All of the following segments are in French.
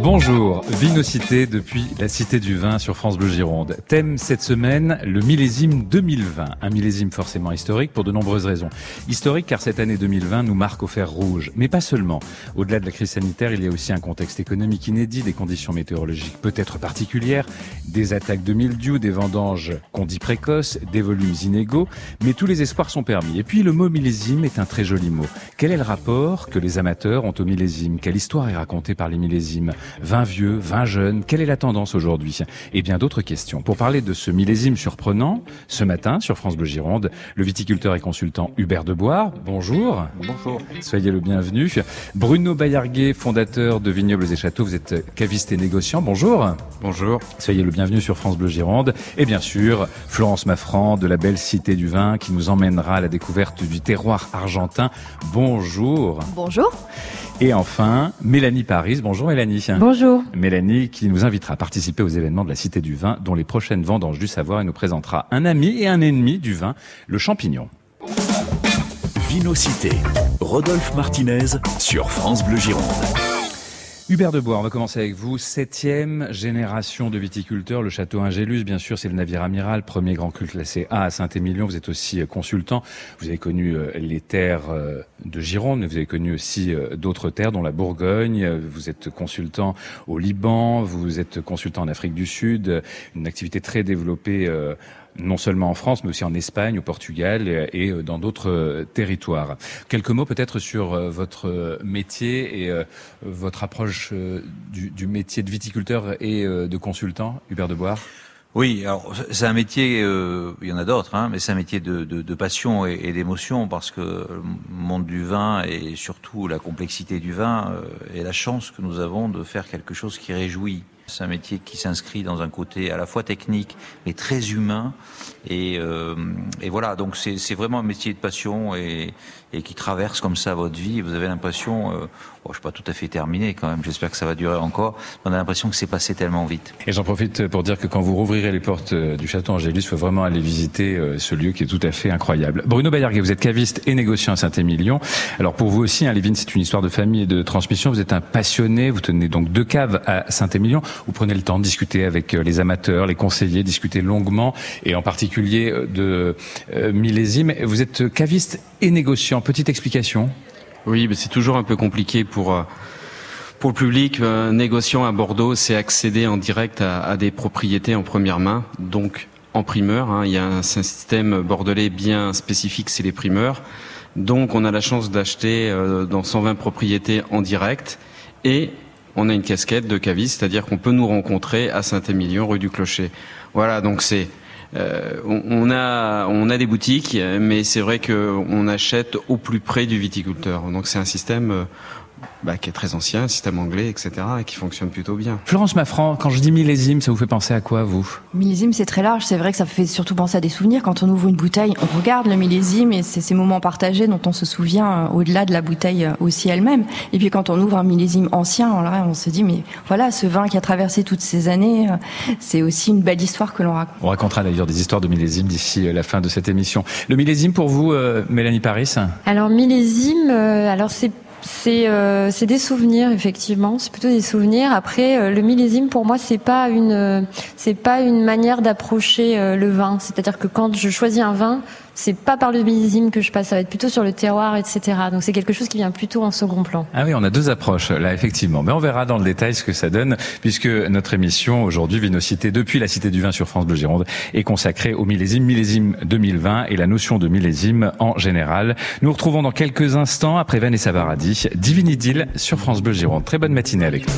Bonjour, Vinocité depuis la Cité du Vin sur France Bleu Gironde. Thème cette semaine, le millésime 2020. Un millésime forcément historique pour de nombreuses raisons. Historique car cette année 2020 nous marque au fer rouge. Mais pas seulement. Au-delà de la crise sanitaire, il y a aussi un contexte économique inédit, des conditions météorologiques peut-être particulières, des attaques de mildiou, des vendanges qu'on dit précoces, des volumes inégaux. Mais tous les espoirs sont permis. Et puis le mot millésime est un très joli mot. Quel est le rapport que les amateurs ont au millésime? Quelle histoire est racontée par les millésimes? Vin vieux, vin jeune, quelle est la tendance aujourd'hui? Et bien d'autres questions. Pour parler de ce millésime surprenant, ce matin sur France Bleu Gironde, le viticulteur et consultant Hubert Debois. Bonjour. Bonjour. Soyez le bienvenu. Bruno Bayarguet, fondateur de Vignobles et Châteaux, vous êtes caviste et négociant. Bonjour. Bonjour. Soyez le bienvenu sur France Bleu Gironde. Et bien sûr, Florence Maffran de la belle Cité du Vin qui nous emmènera à la découverte du terroir argentin. Bonjour. Bonjour. Et enfin, Mélanie Paris. Bonjour Mélanie. Bonjour. Mélanie qui nous invitera à participer aux événements de la Cité du Vin, dont les prochaines vendanges du savoir et nous présentera un ami et un ennemi du vin, le champignon. Vinocité. Rodolphe Martinez sur France Bleu Gironde. Hubert Debois, on va commencer avec vous. Septième génération de viticulteurs, le château Ingélus, bien sûr, c'est le navire amiral, premier grand culte classé A à Saint-Émilion. Vous êtes aussi euh, consultant. Vous avez connu euh, les terres euh, de Gironde, mais vous avez connu aussi d'autres terres, dont la Bourgogne. Vous êtes consultant au Liban, vous êtes consultant en Afrique du Sud, une activité très développée non seulement en France, mais aussi en Espagne, au Portugal et euh, dans d'autres euh, territoires. Quelques mots peut-être sur euh, votre métier et votre approche du, métier de viticulteur et de consultant, Hubert Deboire? Oui, c'est un métier, il y en a d'autres, hein, mais c'est un métier de, passion et, d'émotion parce que le monde du vin et surtout la complexité du vin est la chance que nous avons de faire quelque chose qui réjouit. C'est un métier qui s'inscrit dans un côté à la fois technique mais très humain. Et, euh, et voilà, donc c'est vraiment un métier de passion et, et, qui traverse comme ça votre vie. Vous avez l'impression, euh, bon, je suis pas tout à fait terminé quand même. J'espère que ça va durer encore. On a l'impression que c'est passé tellement vite. Et j'en profite pour dire que quand vous rouvrirez les portes euh, du château Angélus, il faut vraiment aller visiter euh, ce lieu qui est tout à fait incroyable. Bruno Bayarguet, vous êtes caviste et négociant à Saint-Émilion. Alors pour vous aussi, hein, Lévin, c'est une histoire de famille et de transmission. Vous êtes un passionné. Vous tenez donc deux caves à Saint-Émilion. Vous prenez le temps de discuter avec euh, les amateurs, les conseillers, discuter longuement, et en particulier de euh, millésime. Vous êtes caviste et négociant. Petite explication. Oui, c'est toujours un peu compliqué pour pour le public. négociant à Bordeaux, c'est accéder en direct à, des propriétés en première main, donc en primeur. Hein. Il y a un, système bordelais bien spécifique, c'est les primeurs. Donc on a la chance d'acheter dans 120 propriétés en direct et on a une casquette de caviste, c'est-à-dire qu'on peut nous rencontrer à Saint-Émilion, rue du Clocher. Voilà, donc c'est euh, on, a on a des boutiques, mais c'est vrai qu'on achète au plus près du viticulteur. Donc c'est un système euh, bah, qui est très ancien, système anglais, etc., et qui fonctionne plutôt bien. Florence Maffran, quand je dis millésime, ça vous fait penser à quoi, vous? Millésime, c'est très large. C'est vrai que ça fait surtout penser à des souvenirs. Quand on ouvre une bouteille, on regarde le millésime et c'est ces moments partagés dont on se souvient euh, au-delà de la bouteille euh, aussi elle-même. Et puis quand on ouvre un millésime ancien, on se dit, mais voilà, ce vin qui a traversé toutes ces années, euh, c'est aussi une belle histoire que l'on raconte. On racontera d'ailleurs des histoires de millésime d'ici la fin de cette émission. Le millésime pour vous, Mélanie Paris? Alors millésime, alors c'est euh, c'est des souvenirs effectivement, c'est plutôt des souvenirs. Après euh, le millésime pour moi c'est pas une c'est pas une manière d'approcher euh, le vin. C'est-à-dire que quand je choisis un vin, c'est pas par le millésime que je passe, ça va être plutôt sur le terroir, etc. Donc c'est quelque chose qui vient plutôt en second plan. Ah oui, on a deux approches là, effectivement. Mais on verra dans le détail ce que ça donne, puisque notre émission aujourd'hui, Vinocité, depuis la Cité du Vin sur France Bleu Gironde, est consacrée au millésime, millésime 2020 et la notion de millésime en général. Nous retrouvons dans quelques instants, après Vanessa Paradis, Divinidil sur France Bleu Gironde. Très bonne matinée avec nous.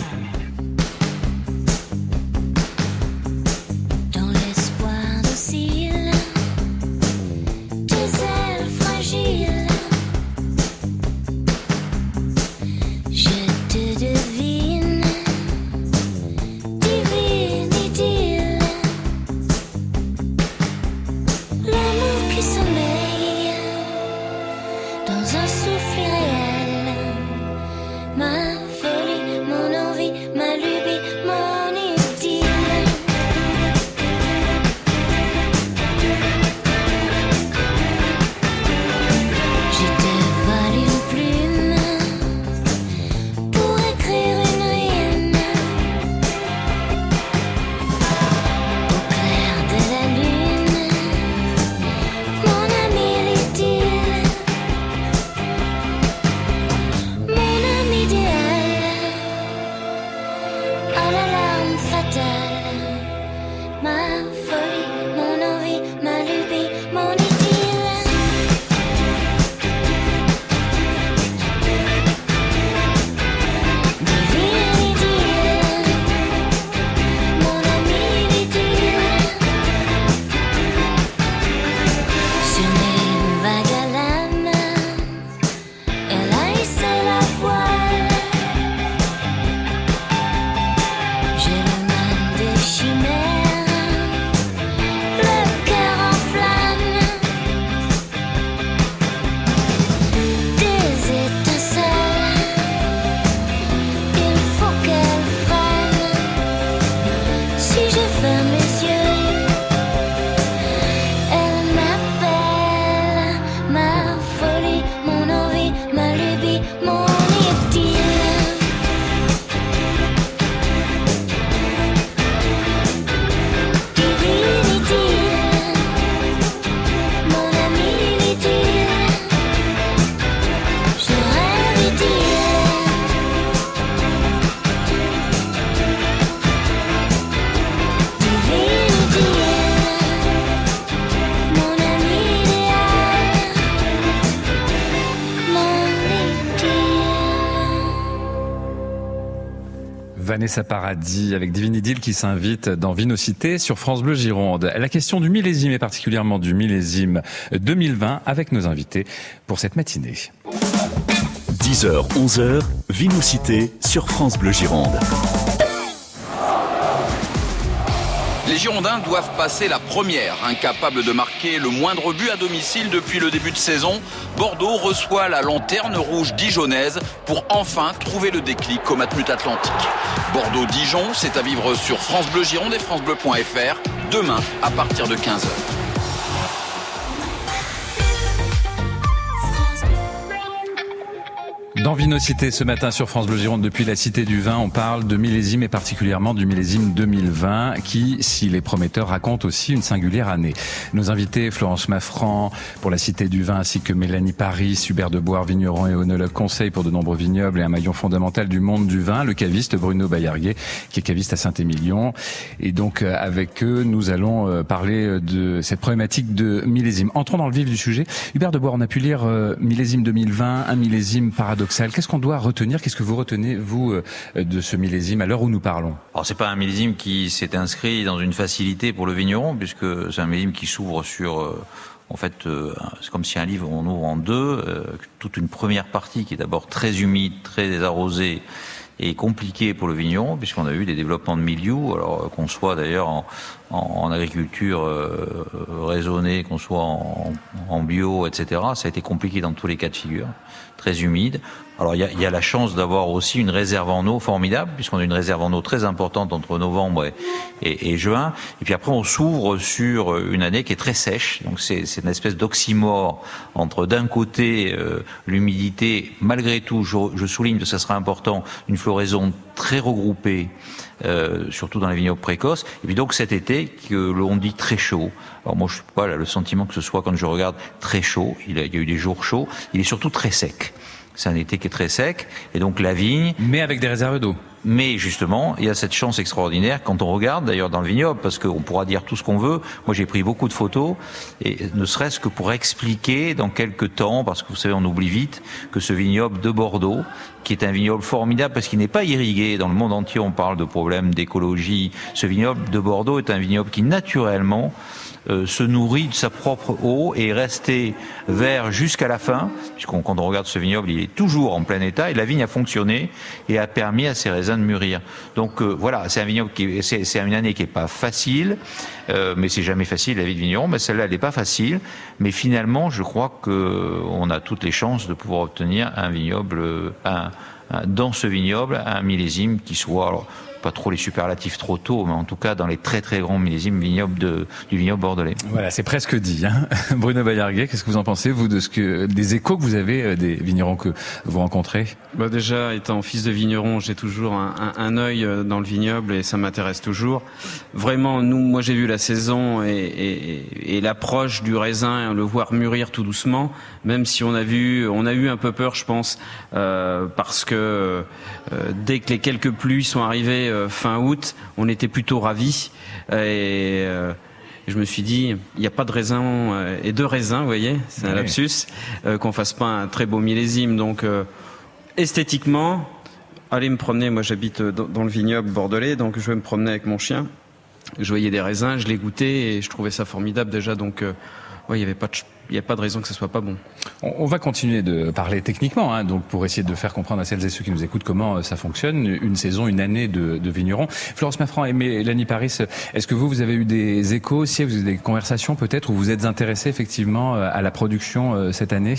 Vanessa Paradis avec Divinidil qui s'invite dans Vinocité sur France Bleu Gironde. La question du millésime et particulièrement du millésime 2020 avec nos invités pour cette matinée. 10h, 11h, Vinocité sur France Bleu Gironde. Girondins doivent passer la première, incapable de marquer le moindre but à domicile depuis le début de saison. Bordeaux reçoit la lanterne rouge dijonnaise pour enfin trouver le déclic au Matmut Atlantique. Bordeaux-Dijon, c'est à vivre sur France Bleu Gironde et francebleu.fr demain à partir de 15h. Dans Vinocité ce matin sur France Bleu Gironde depuis la Cité du Vin, on parle de millésime et particulièrement du millésime 2020 qui, s'il est prometteur, raconte aussi une singulière année. Nos invités, Florence Maffran pour la Cité du Vin ainsi que Mélanie Paris, Hubert de Boire, vigneron et onologue conseil pour de nombreux vignobles et un maillon fondamental du monde du vin, le caviste Bruno Bayarguet qui est caviste à Saint-Émilion. Et donc euh, avec eux, nous allons euh, parler de cette problématique de millésime. Entrons dans le vif du sujet. Hubert de Boire, on a pu lire euh, millésime 2020, un millésime paradoxal Qu'est-ce qu'on doit retenir Qu'est-ce que vous retenez, vous, euh, de ce millésime à l'heure où nous parlons? Alors, c'est pas un millésime qui s'est inscrit dans une facilité pour le vigneron, puisque c'est un millésime qui s'ouvre sur... Euh, en fait, euh, c'est comme si un livre on ouvre en deux, toute une première partie qui est d'abord très humide, très arrosée, et compliquée pour le vigneron, puisqu'on a eu des développements de milieu, alors qu'on soit d'ailleurs en, en, agriculture raisonnée, qu'on soit en, en, bio, etc. Ça a été compliqué dans tous les cas de figure très humide. Alors il y a, y a, la chance d'avoir aussi une réserve en eau formidable, puisqu'on a une réserve en eau très importante entre novembre et, et, et juin. Et puis après on s'ouvre sur une année qui est très sèche. Donc c'est une espèce d'oxymore entre d'un côté euh, l'humidité, malgré tout, je, je, souligne que ça sera important, une floraison très regroupée. Euh, surtout dans les vignobles précoces. Et puis donc cet été, que l'on dit très chaud. Alors moi, je suis pas là, le sentiment que ce soit quand je regarde très chaud. Il, a, il y a eu des jours chauds. Il est surtout très sec. C'est un été qui est très sec, et donc la vigne. Mais avec des réserves d'eau. Mais justement, il y a cette chance extraordinaire quand on regarde, d'ailleurs dans le vignoble, parce qu'on pourra dire tout ce qu'on veut. Moi, j'ai pris beaucoup de photos, et ne serait-ce que pour expliquer dans quelques temps, parce que vous savez, on oublie vite, que ce vignoble de Bordeaux, qui est un vignoble formidable parce qu'il n'est pas irrigué. Dans le monde entier, on parle de problèmes d'écologie. Ce vignoble de Bordeaux est un vignoble qui, naturellement, euh, se nourrit de sa propre eau et est resté vert jusqu'à la fin, puisqu'on quand on regarde ce vignoble, il est toujours en plein état et la vigne a fonctionné et a permis à ses raisins de mûrir. Donc euh, voilà, c'est un vignoble qui c'est une année qui est pas facile, euh, mais c'est jamais facile la vie de vigneron. Mais celle-là, elle n'est pas facile. Mais finalement, je crois que on a toutes les chances de pouvoir obtenir un vignoble, un, dans ce vignoble, un millésime qui soit pas trop les superlatifs trop tôt, mais en tout cas dans les très très grands millésimes vignobles de, du vignoble bordelais. Voilà, c'est presque dit. Hein Bruno Bayarguet, qu'est-ce que vous en pensez, vous, de ce que des échos que vous avez euh, des vignerons que vous rencontrez? Bah Déjà, étant fils de vigneron, j'ai toujours un, un, un, œil euh, dans le vignoble et ça m'intéresse toujours. Vraiment, nous, moi j'ai vu la saison et, et, et l'approche du raisin, le voir mûrir tout doucement, même si on a vu, on a eu un peu peur, je pense, euh, parce que euh, dès que les quelques pluies sont arrivées euh, fin août, on était plutôt ravis. Et, euh, je me suis dit, il n'y a pas de raisin euh, et de raisin, vous voyez, c'est un lapsus, qu'on fasse pas un très beau millésime. Donc, esthétiquement, aller me promener, moi j'habite dans, le vignoble bordelais, donc je vais me promener avec mon chien. Je voyais des raisins, je les goûtais et je trouvais ça formidable déjà. Donc, ouais, il n'y avait pas de il n'y a pas de raison que ce soit pas bon. On, va continuer de parler techniquement, hein, donc pour essayer de faire comprendre à celles et ceux qui nous écoutent comment euh, ça fonctionne, une saison, une année de, de vignerons. Florence Maffran et Mélanie Paris, est-ce que vous, vous avez eu des échos aussi, vous avez des conversations peut-être, où vous êtes intéressés effectivement euh, à la production euh, cette année?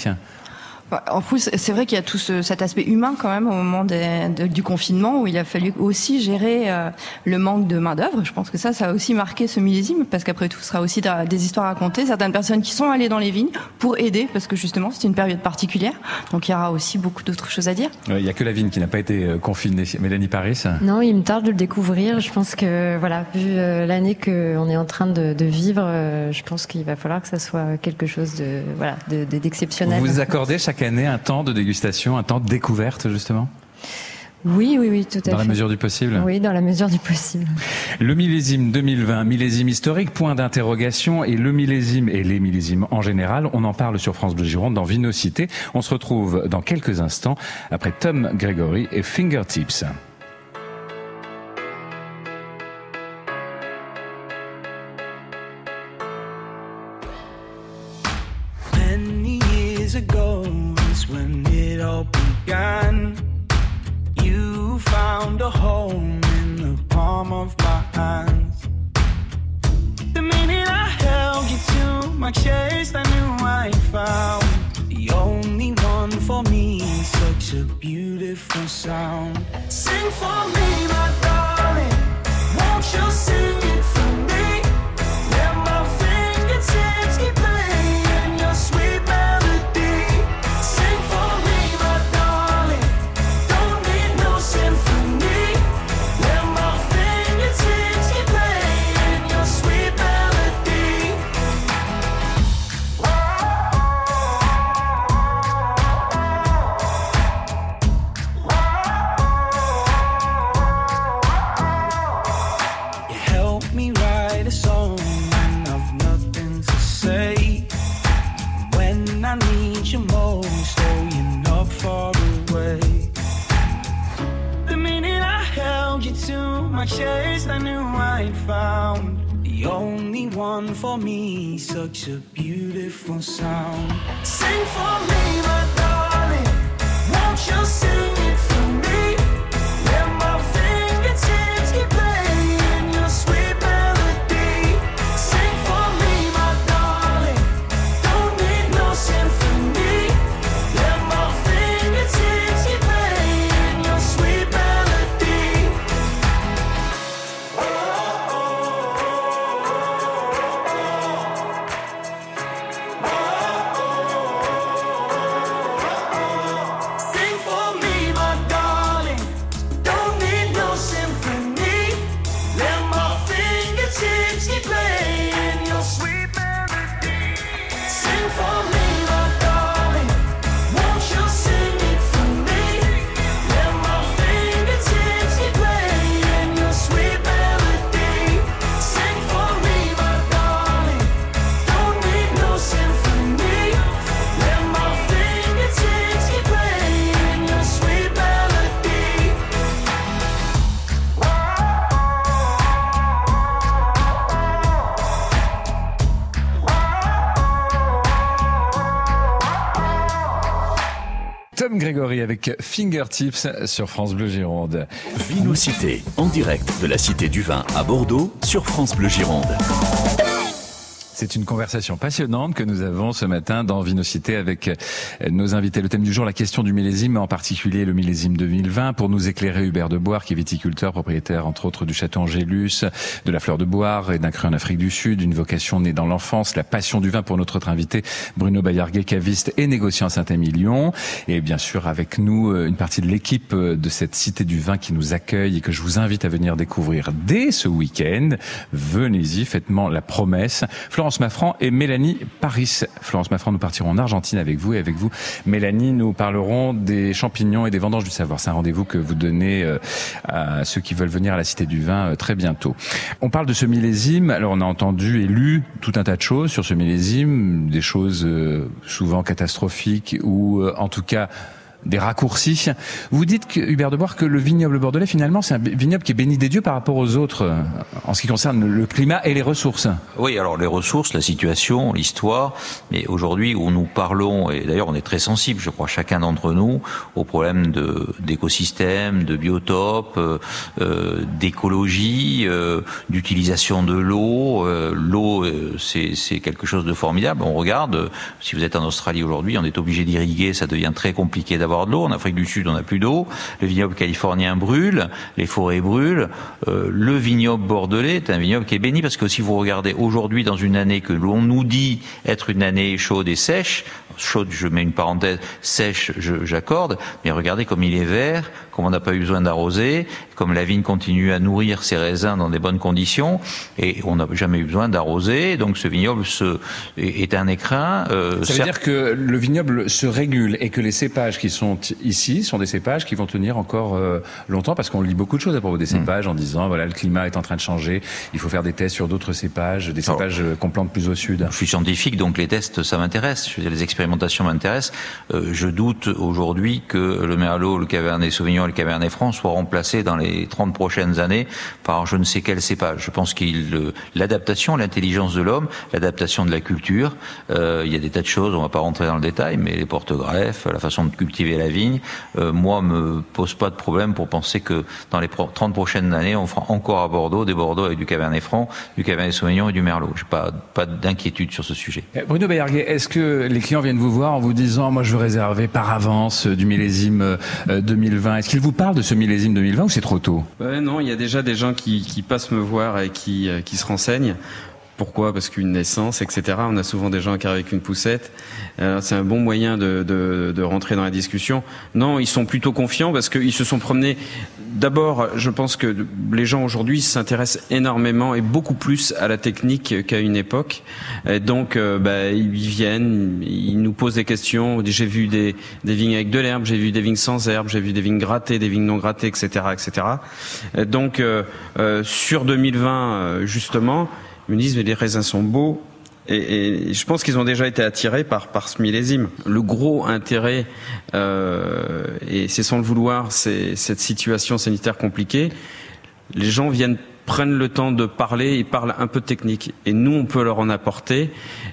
En plus, c'est vrai qu'il y a tout ce, cet aspect humain quand même au moment des, de, du confinement où il a fallu aussi gérer euh, le manque de main d'œuvre. Je pense que ça, ça a aussi marqué ce millésime parce qu'après tout, ce sera aussi des histoires à raconter. Certaines personnes qui sont allées dans les vignes pour aider parce que justement, c'est une période particulière. Donc il y aura aussi beaucoup d'autres choses à dire. il n'y a que la vigne qui n'a pas été euh, confinée. Mélanie Paris? Non, il me tarde de le découvrir. Je pense que voilà, vu euh, l'année qu'on est en train de, de vivre, euh, je pense qu'il va falloir que ça soit quelque chose de voilà, d'exceptionnel. De, vous accordez chaque année un temps de dégustation, un temps de découverte justement? Oui, oui, oui, tout à fait. Dans la mesure du possible? Oui, dans la mesure du possible. Le millésime 2020, millésime historique, point d'interrogation, et le millésime et les millésimes en général, on en parle sur France Bleu Gironde dans Vinocité. On se retrouve dans quelques instants après Tom Gregory et Fingertips. Held you to my chest, I knew I'd found the only one for me. Such a beautiful sound. Sing for me, my darling. Won't you sing Avec Fingertips sur France Bleu Gironde. Vinocité, en direct de la Cité du Vin à Bordeaux sur France Bleu Gironde. C'est une conversation passionnante que nous avons ce matin dans Vinocité avec euh, nos invités. Le thème du jour, la question du millésime, en particulier le millésime 2020. Pour nous éclairer, Hubert de Boire, qui est viticulteur, propriétaire entre autres du château Angélus, de la fleur de Boire et d'un cru en Afrique du Sud, une vocation née dans l'enfance, la passion du vin pour notre autre invité, Bruno Bayarguet, caviste et négociant Saint-Émilion. Et bien sûr, avec nous, euh, une partie de l'équipe euh, de cette Cité du Vin qui nous accueille et que je vous invite à venir découvrir dès ce week-end. Venez-y, faites-moi la promesse. Florence Maffran et Mélanie Paris. Florence Maffran, nous partirons en Argentine avec vous et avec vous, Mélanie, nous parlerons des champignons et des vendanges du savoir. C'est un rendez-vous que vous donnez euh, à ceux qui veulent venir à la Cité du Vin euh, très bientôt. On parle de ce millésime. Alors, on a entendu et lu tout un tas de choses sur ce millésime, des choses euh, souvent catastrophiques ou en tout cas des raccourcis. Vous dites, Hubert de Boire, que le vignoble bordelais, finalement, c'est un vignoble qui est béni des dieux par rapport aux autres, euh, en ce qui concerne le climat et les ressources. Oui, alors les ressources, la situation, l'histoire, mais aujourd'hui où nous parlons, et d'ailleurs on est très sensible, je crois, chacun d'entre nous, aux problèmes de d'écosystème, de biotope, euh, euh, d'écologie, d'utilisation de l'eau. L'eau, c'est quelque chose de formidable. On regarde, si vous êtes en Australie aujourd'hui, on est obligé d'irriguer, ça devient très compliqué d'avoir de l'eau. En Afrique du Sud, on n'a plus d'eau. Le vignoble californien brûle, les forêts brûlent. Euh, le vignoble bordelais est un vignoble qui est béni parce que si vous regardez aujourd'hui dans une année que l'on nous dit être une année chaude et sèche, chaude, je mets une parenthèse, sèche, j'accorde, mais regardez comme il est vert, comme on n'a pas eu besoin d'arroser, comme la vigne continue à nourrir ses raisins dans des bonnes conditions, et on n'a jamais eu besoin d'arroser, donc ce vignoble se, est un écrin. euh, Ça veut dire que le vignoble se régule et que les cépages qui sont ici sont des cépages qui vont tenir encore euh, longtemps parce qu'on lit beaucoup de choses à propos des cépages en disant voilà le climat est en train de changer, il faut faire des tests sur d'autres cépages, des cépages euh, qu'on plante plus au sud. Je suis scientifique, donc les tests, ça m'intéresse. Les expérimentations m'intéressent. Euh, je doute aujourd'hui que le Merlot, le Cabernet Sauvignon Et le Cabernet Franc soient remplacés dans les 30 prochaines années par je ne sais quel cépage. Je pense qu'il euh, l'adaptation, l'intelligence de l'homme, l'adaptation de la culture, euh, il y a des tas de choses, on va pas rentrer dans le détail, mais les porte-greffes, la façon de cultiver la vigne, euh, moi me pose pas de problème pour penser que dans les pro- 30 prochaines années, on fera encore à Bordeaux des Bordeaux avec du Cabernet Franc, du Cabernet Sauvignon et du Merlot. J'ai pas pas d'inquiétude sur ce sujet. Eh, Bruno Bayarguet, est-ce que les clients viennent vous voir en vous disant, moi je veux réserver par avance euh, du millésime euh, 2020 Qu'ils vous parlent de ce millésime 2020 ou c'est trop tôt? Ouais, non, il y a déjà des gens qui, passent me voir et qui, euh, se renseignent. Pourquoi? Parce qu'une naissance, etc. On a souvent des gens qui arrivent avec une poussette. Euh, c'est un bon moyen de, de rentrer dans la discussion. Non, ils sont plutôt confiants parce qu'ils se sont promenés. D'abord, je pense que les gens aujourd'hui s'intéressent énormément et beaucoup plus à la technique qu'à une époque. Et donc, euh, bah, ils viennent, ils nous posent des questions. J'ai vu des, vignes avec de l'herbe, j'ai vu des vignes sans herbe, j'ai vu des vignes grattées, des vignes non grattées, etc., etc. Et donc, euh, euh, sur 2020, euh, justement, ils me disent mais les raisins sont beaux. Et, je pense qu'ils ont déjà été attirés par, ce millésime. Le gros intérêt, euh, et c'est sans le vouloir, c'est cette situation sanitaire compliquée. Les gens viennent prennent le temps de parler, ils parlent un peu de technique. Et nous, on peut leur en apporter.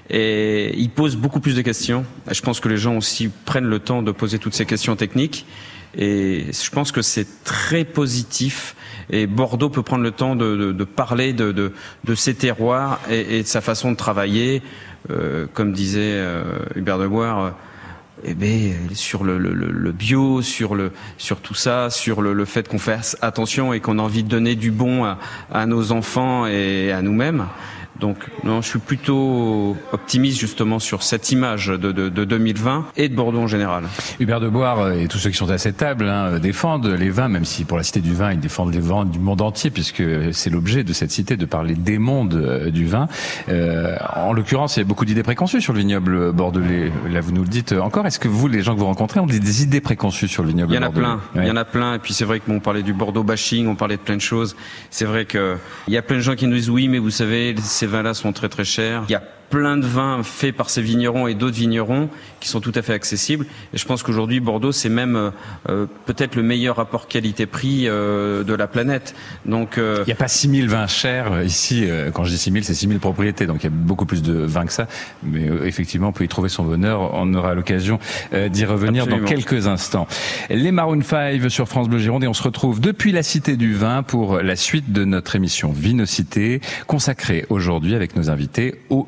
Et ils posent beaucoup plus de questions. Je pense que les gens aussi prennent le temps de poser toutes ces questions techniques. Et je pense que c'est très positif. Et Bordeaux peut prendre le temps de, de, de parler de, de, de, ses terroirs et, et, de sa façon de travailler. Euh, comme disait euh, Hubert de Boire, eh ben, sur le, le, le, bio, sur, le, sur tout ça, sur le, le fait qu'on fasse attention et qu'on a envie de donner du bon à, à nos enfants et à nous-mêmes. Donc non, je suis plutôt optimiste justement sur cette image de, de, de 2020 et de Bordeaux en général. Hubert de Boire et tous ceux qui sont à cette table hein, défendent les vins, même si pour la Cité du Vin, ils défendent les vins du monde entier, puisque c'est l'objet de cette cité de parler des mondes euh, du vin. Euh, en l'occurrence, il y a beaucoup d'idées préconçues sur le vignoble bordelais. Là, vous nous le dites encore. Est-ce que vous, les gens que vous rencontrez, ont des idées préconçues sur le vignoble bordelais Il y en a plein. Ouais. Il y en a plein. Et puis c'est vrai que bon, on parlait du Bordeaux bashing, on parlait de plein de choses. C'est vrai que il y a plein de gens qui nous disent oui, mais vous savez, ces vins-là sont très très chers. Plein de vins faits par ces vignerons et d'autres vignerons qui sont tout à fait accessibles. Et je pense qu'aujourd'hui, Bordeaux, c'est même euh, peut-être le meilleur rapport qualité-prix euh, de la planète. Donc, euh... il n'y a pas 6000 vins chers ici. euh, Quand je dis 6000, c'est 6000 propriétés. Donc, il y a beaucoup plus de vins que ça. Mais euh, effectivement, on peut y trouver son bonheur. On aura l'occasion euh, d'y revenir Absolument. dans quelques instants. Les Maroon 5 sur France Bleu Gironde et on se retrouve depuis la Cité du Vin pour la suite de notre émission Vinocité, consacrée aujourd'hui avec nos invités au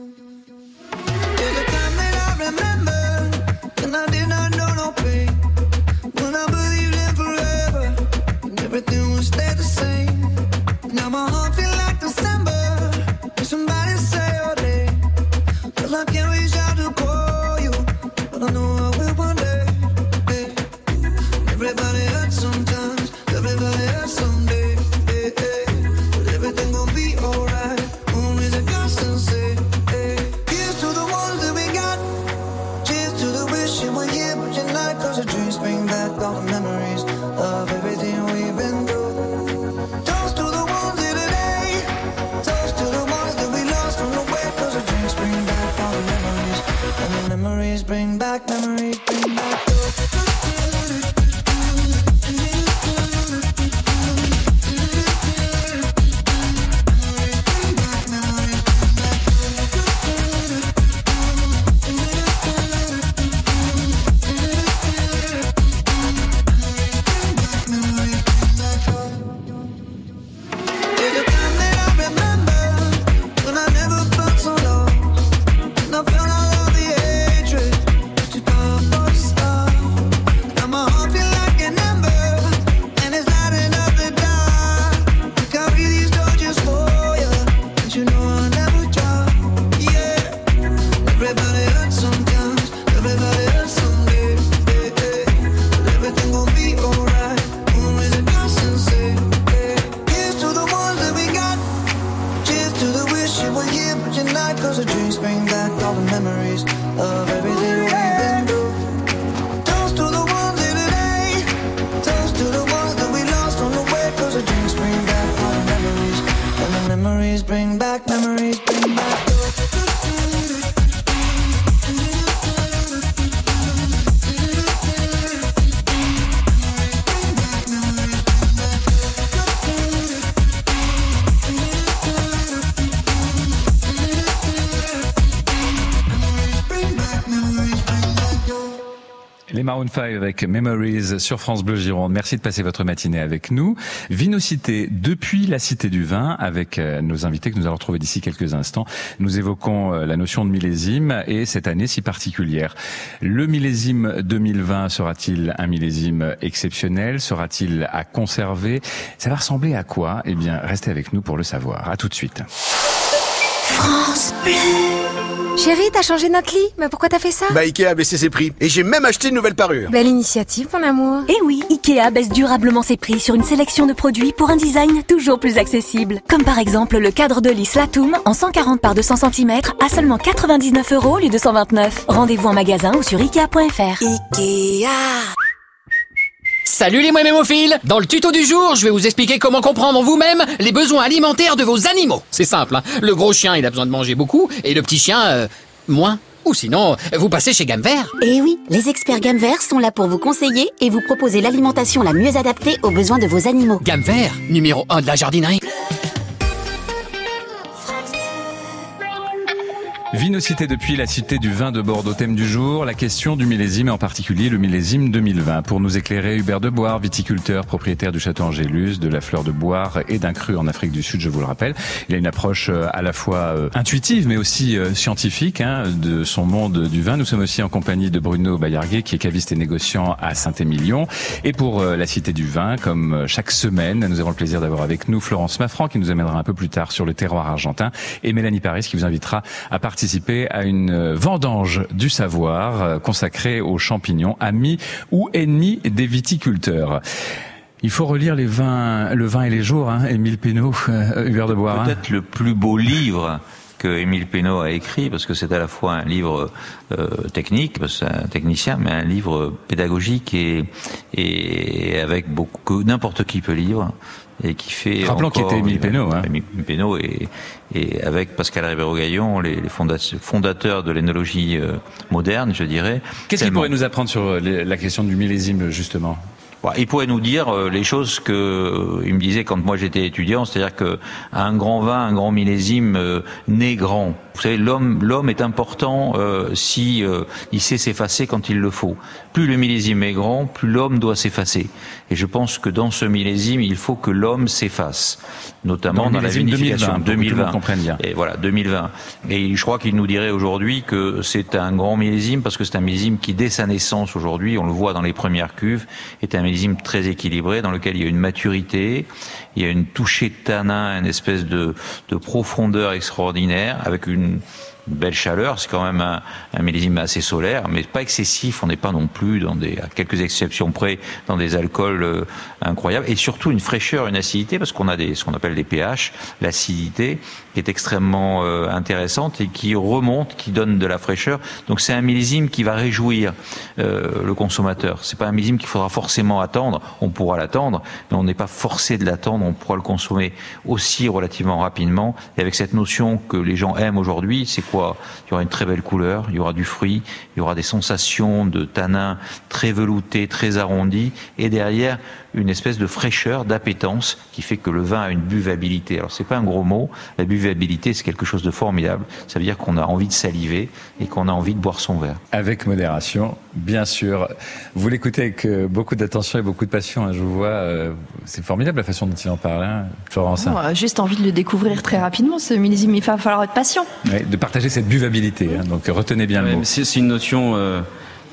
everything would Les Maroon 5 avec Memories sur France Bleu Gironde. Merci de passer votre matinée avec nous. Vinocité depuis la Cité du Vin avec euh, nos invités que nous allons retrouver d'ici quelques instants. Nous évoquons euh, la notion de millésime et cette année si particulière. Le millésime 2020 sera-t-il un millésime exceptionnel? Sera-t-il à conserver? Ça va ressembler à quoi? Eh bien, restez avec nous pour le savoir. À tout de suite. France Bleu. Chérie, t'as changé notre lit Mais pourquoi t'as fait ça Bah Ikea a baissé ses prix. Et j'ai même acheté une nouvelle parure. Belle initiative, mon amour. Eh oui, Ikea baisse durablement ses prix sur une sélection de produits pour un design toujours plus accessible. Comme par exemple le cadre de lit Slatoum en 140 par 200 cm à seulement 99 euros au lieu de 129. Rendez-vous en magasin ou sur Ikea.fr. Ikea. Salut les mémophiles Dans le tuto du jour, je vais vous expliquer comment comprendre vous-même les besoins alimentaires de vos animaux. C'est simple, hein. le gros chien il a besoin de manger beaucoup et le petit chien, euh, moins. Ou sinon, vous passez chez Gamme Vert. Eh oui, les experts Gamme Vert sont là pour vous conseiller et vous proposer l'alimentation la mieux adaptée aux besoins de vos animaux. Gamme Vert, numéro 1 de la jardinerie. Vinocité depuis la cité du vin de Bordeaux. Thème du jour, la question du millésime et en particulier le millésime 2020. Pour nous éclairer, Hubert de Boire, viticulteur, propriétaire du château Angélus, de la fleur de Boire et d'un cru en Afrique du Sud, je vous le rappelle. Il a une approche euh, à la fois euh, intuitive mais aussi euh, scientifique hein, de son monde du vin. Nous sommes aussi en compagnie de Bruno Bayarguet qui est caviste et négociant à Saint-Émilion. Et pour la cité du vin, comme chaque semaine, nous avons le plaisir d'avoir avec nous Florence Maffran qui nous amènera un peu plus tard sur le terroir argentin et Mélanie Paris qui vous invitera à à une vendange du savoir euh, consacrée aux champignons, amis ou ennemis des viticulteurs. Il faut relire les le vin et les jours, hein, Émile Pénaud, euh, Hubert de Bois. Peut-être le plus beau livre que Émile Pénaud a écrit, parce que c'est à la fois un livre euh, technique, parce que c'est un technicien, mais un livre pédagogique et, et avec beaucoup n'importe qui peut lire et qui fait. Rappelons qu'il était Émile Pénaud. Hein. Pénaud et, et avec Pascal Ribéro-Gaillon, les, les fondateurs de l'énologie euh, moderne, je dirais. Qu'est-ce qu'il pourrait nous apprendre sur les, la question du millésime, justement? Il pourrait nous dire euh, les choses que euh, il me disait quand moi j'étais étudiant, c'est-à-dire que un grand vin, un grand millésime euh, naît grand. Vous savez, l'homme, l'homme est important euh, si euh, il sait s'effacer quand il le faut. Plus le millésime est grand, plus l'homme doit s'effacer. Et je pense que dans ce millésime, il faut que l'homme s'efface, notamment dans, dans la vinification 2020. 2020. Bien. Et voilà, 2020. Et je crois qu'il nous dirait aujourd'hui que c'est un grand millésime parce que c'est un millésime qui, dès sa naissance aujourd'hui, on le voit dans les premières cuves, est un millésime très équilibré dans lequel il y a une maturité, il y a une touchée de tanin, une espèce de, de profondeur extraordinaire avec une belle chaleur. C'est quand même un, un, millésime assez solaire, mais pas excessif. On n'est pas non plus dans des, à quelques exceptions près, dans des alcools euh, incroyables. Et surtout une fraîcheur, une acidité, parce qu'on a des, ce qu'on appelle des pH, l'acidité qui est extrêmement euh, intéressante et qui remonte, qui donne de la fraîcheur. Donc c'est un millésime qui va réjouir euh, le consommateur. C'est pas un millésime qu'il faudra forcément attendre. On pourra l'attendre, mais on n'est pas forcé de l'attendre. On pourra le consommer aussi relativement rapidement. Et avec cette notion que les gens aiment aujourd'hui, c'est quoi? Il y aura une très belle couleur, il y aura du fruit, il y aura des sensations de tanin très velouté, très arrondi, et derrière une espèce de fraîcheur, d'appétence qui fait que le vin a une buvabilité. Alors c'est pas un gros mot, la buvabilité c'est quelque chose de formidable. Ça veut dire qu'on a envie de saliver et qu'on a envie de boire son verre. Avec modération, bien sûr. Vous l'écoutez avec euh, beaucoup d'attention et beaucoup de passion. Hein, je vous vois, euh, c'est formidable la façon dont il en parle, hein, Florence. Oh, juste envie de le découvrir très rapidement ce millésime. Il va falloir être patient. Ouais, de partager cette buvabilité. Hein, donc retenez bien ouais, le mot. C'est une notion. Euh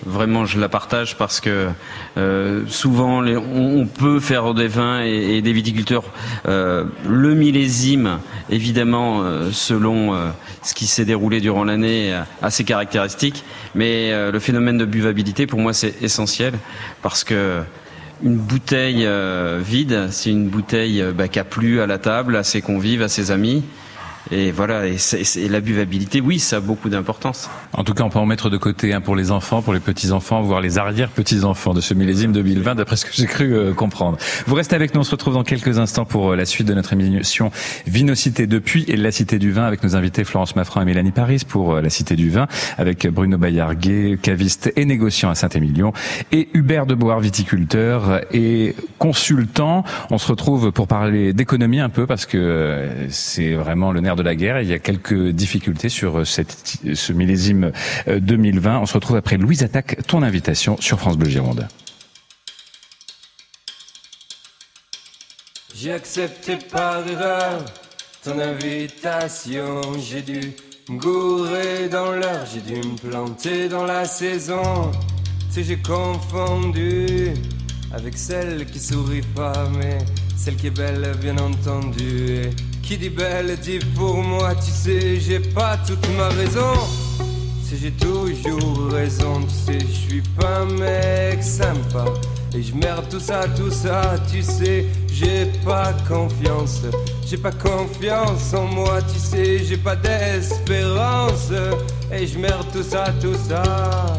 Vraiment, je la partage parce que euh, souvent, on, peut faire des vins et, des viticulteurs euh, le millésime, évidemment, euh, selon ce qui s'est déroulé durant l'année, a ses caractéristiques. Mais le phénomène de buvabilité, pour moi, c'est essentiel parce que une bouteille vide, c'est une bouteille bah, qui a plu à la table, à ses convives, à ses amis. Et voilà, et, c'est- c'est- la buvabilité, oui, ça a beaucoup d'importance. En tout cas, on peut en mettre de côté un pour les enfants, pour les petits-enfants, voire les arrière-petits-enfants de ce millésime 2020, d'après ce que j'ai cru euh, comprendre. Vous restez avec nous, on se retrouve dans quelques instants pour euh, la suite de notre émission Vinocité depuis et la Cité du Vin avec nos invités Florence Maffran et Mélanie Paris pour euh, la Cité du Vin, avec Bruno Bayarguet, caviste et négociant à Saint-Émilion, et Hubert Deboire, viticulteur et consultant. On se retrouve pour parler d'économie un peu parce que c'est vraiment le nerf de la guerre. Il y a quelques difficultés sur euh, cette, ce millésime euh, 2020. On se retrouve après Louise Attaque, ton invitation sur France Bleu Gironde. J'ai accepté par erreur ton invitation. J'ai dû me gourer dans l'heure, j'ai dû me planter dans la saison. Si j'ai confondu avec celle qui sourit pas, mais celle qui est belle, bien entendu. Et qui dit belle dit pour moi, tu sais, j'ai pas toute ma raison. Si j'ai toujours raison, tu sais, je suis pas un mec sympa. Et je merde tout ça, tout ça, tu sais, j'ai pas confiance. J'ai pas confiance en moi, tu sais, j'ai pas d'espérance. Et je merde tout ça, tout ça.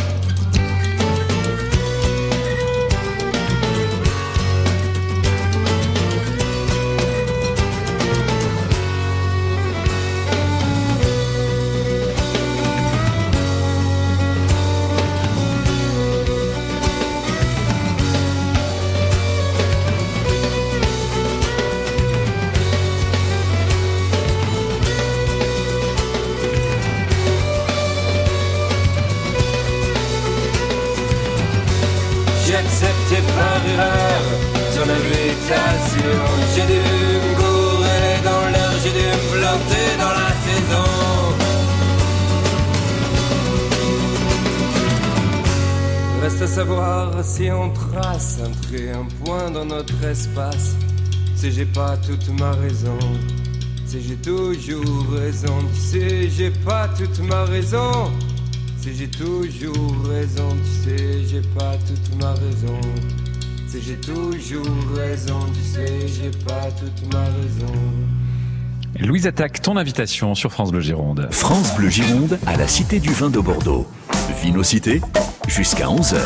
J'ai dû me gourer dans l'heure, j'ai dû me planter dans la saison. Reste à savoir si on trace un trait, un point dans notre espace. Sais, j'ai pas toute ma raison. Sais, j'ai toujours raison. Tu sais, j'ai pas toute ma raison. Sais, j'ai toujours raison. Tu sais, j'ai pas toute ma raison. Tu sais, j'ai toujours raison. Tu sais, j'ai pas toute ma raison. Louise Attaque, ton invitation sur France Bleu Gironde. France Bleu Gironde à la Cité du Vin de Bordeaux. Vinocité jusqu'à 11h.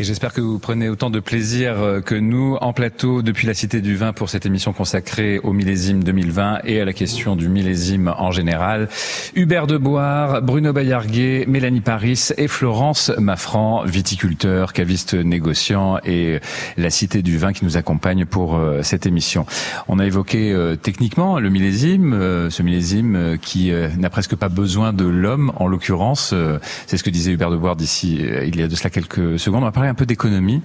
Et j'espère que vous prenez autant de plaisir euh, que nous en plateau depuis la Cité du Vin pour cette émission consacrée au millésime 2020 et à la question du millésime en général. Hubert Deboire, Bruno Bayarguet, Mélanie Paris et Florence Maffran, viticulteur, caviste négociant et la Cité du Vin qui nous accompagne pour euh, cette émission. On a évoqué euh, techniquement le millésime, ce millésime qui n'a presque pas besoin de l'homme en l'occurrence. C'est ce que disait Hubert Deboire d'ici il y a de cela quelques secondes. Un peu d'économie.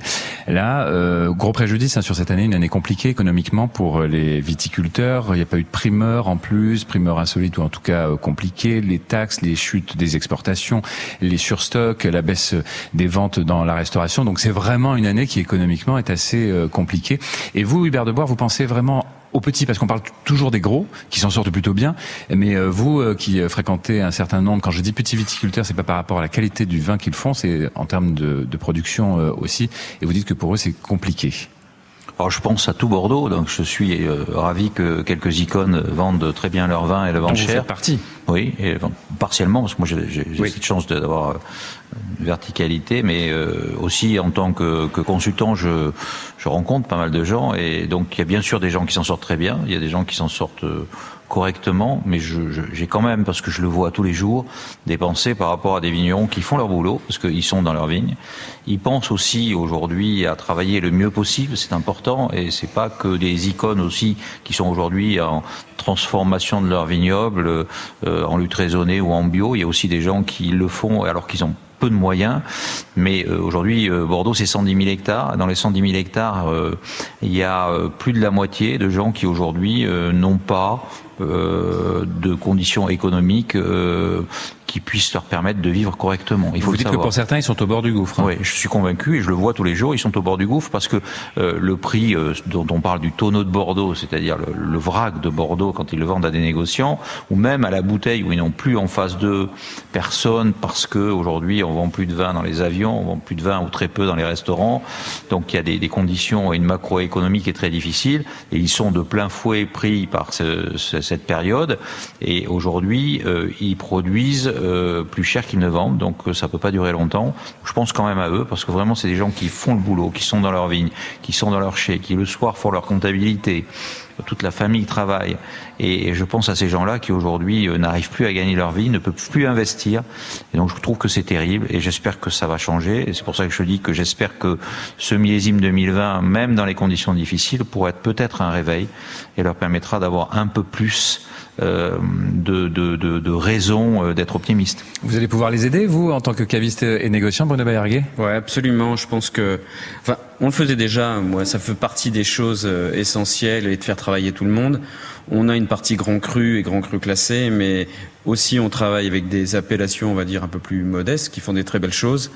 Là, euh, gros préjudice hein, sur cette année, une année compliquée économiquement pour euh, les viticulteurs. Il n'y a pas eu de primeur en plus, primeur insolite ou en tout cas euh. Les taxes, les chutes des exportations, les surstocks, la baisse des ventes dans la restauration. Donc c'est vraiment une année qui économiquement est assez euh, compliquée. Et vous, Hubert Deboire, vous pensez vraiment aux petits, parce qu'on parle toujours des gros, qui s'en sortent plutôt bien, mais euh, vous euh, qui euh, fréquentez un certain nombre, quand je dis petits viticulteurs, c'est pas par rapport à la qualité du vin qu'ils font, c'est en termes de, de production aussi, et vous dites que pour eux c'est compliqué. Alors je pense à tout Bordeaux, donc je suis euh, ravi que quelques icônes vendent très bien leur vin et le vendent vous cher. faites partie. Oui, et, partiellement, parce que moi j'ai j'ai cette chance d'avoir euh, une verticalité, mais euh, aussi en tant que, que consultant, je, je rencontre pas mal de gens, et donc il y a bien sûr des gens qui s'en sortent très bien, il y a des gens qui s'en sortent euh, correctement, mais j'ai quand même, parce que je le vois tous les jours, des pensées par rapport à des vignerons qui font leur boulot, parce qu'ils sont dans leur vigne. Ils pensent aussi aujourd'hui à travailler le mieux possible, c'est important, et c'est pas que des icônes aussi qui sont aujourd'hui en transformation de leur vignoble, euh, en lutte raisonnée ou en bio. Il y a aussi des gens qui le font alors qu'ils ont peu de moyens. Mais euh, aujourd'hui, euh, Bordeaux, c'est 110 000 hectares. Dans les 110 000 hectares, il y a plus de la moitié de gens qui aujourd'hui n'ont pas de conditions économiques euh, qui puissent leur permettre de vivre correctement. Il faut Vous dites que pour certains, ils sont au bord du gouffre. hein. Oui, je suis convaincu et je le vois tous les jours. Ils sont au bord du gouffre parce que euh, le prix euh, dont on parle du tonneau de Bordeaux, c'est-à-dire le, le vrac de Bordeaux quand ils le vendent à des négociants, ou même à la bouteille où ils n'ont plus en face d'eux personne parce que aujourd'hui on vend plus de vin dans les avions, on vend plus de vin ou très peu dans les restaurants. Donc il y a des, des conditions et une macroéconomie qui est très difficile et ils sont de plein fouet pris par ce- ce- cette période. Et aujourd'hui, euh, ils produisent euh, plus cher qu'ils ne vendent, donc euh, ça peut pas durer longtemps. Je pense quand même à eux parce que vraiment c'est des gens qui font le boulot, qui sont dans leur vigne, qui sont dans leur chai, qui le soir font leur comptabilité. Toute la famille travaille et je pense à ces gens-là qui aujourd'hui euh, n'arrivent plus à gagner leur vie, ne peuvent plus investir. Et donc je trouve que c'est terrible et j'espère que ça va changer. Et c'est pour ça que je dis que j'espère que ce millésime 2020, même dans les conditions difficiles, pourrait être peut-être un réveil et leur permettra d'avoir un peu plus de, de, de, de raison euh, d'être optimiste. Vous allez pouvoir les aider, vous, en tant que caviste et négociant, Bruno Bayerguet? Ouais, absolument. Je pense que, enfin, on le faisait déjà. Moi, ça fait partie des choses euh, essentielles et de faire travailler tout le monde. On a une partie grand cru et grand cru classé, mais aussi on travaille avec des appellations, on va dire, un peu plus modestes, qui font des très belles choses.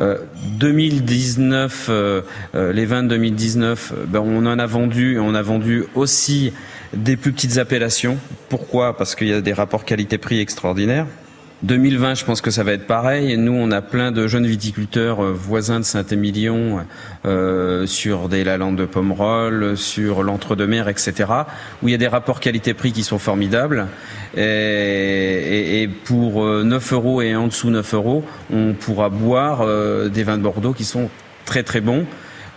Euh, 2019, euh, euh, les vins de 2019, euh, ben, on en a vendu, on a vendu aussi des plus petites appellations. Pourquoi? Parce qu'il y a des rapports qualité-prix extraordinaires. 2020, je pense que ça va être pareil. Nous, on a plein de jeunes viticulteurs euh, voisins de Saint-Émilion euh, sur des Lalandes de Pomerol, sur l'Entre-deux-Mers, etc., où il y a des rapports qualité-prix qui sont formidables. Et, et- pour euh, 9 euros et en dessous 9 euros, on pourra boire euh, des vins de Bordeaux qui sont très très bons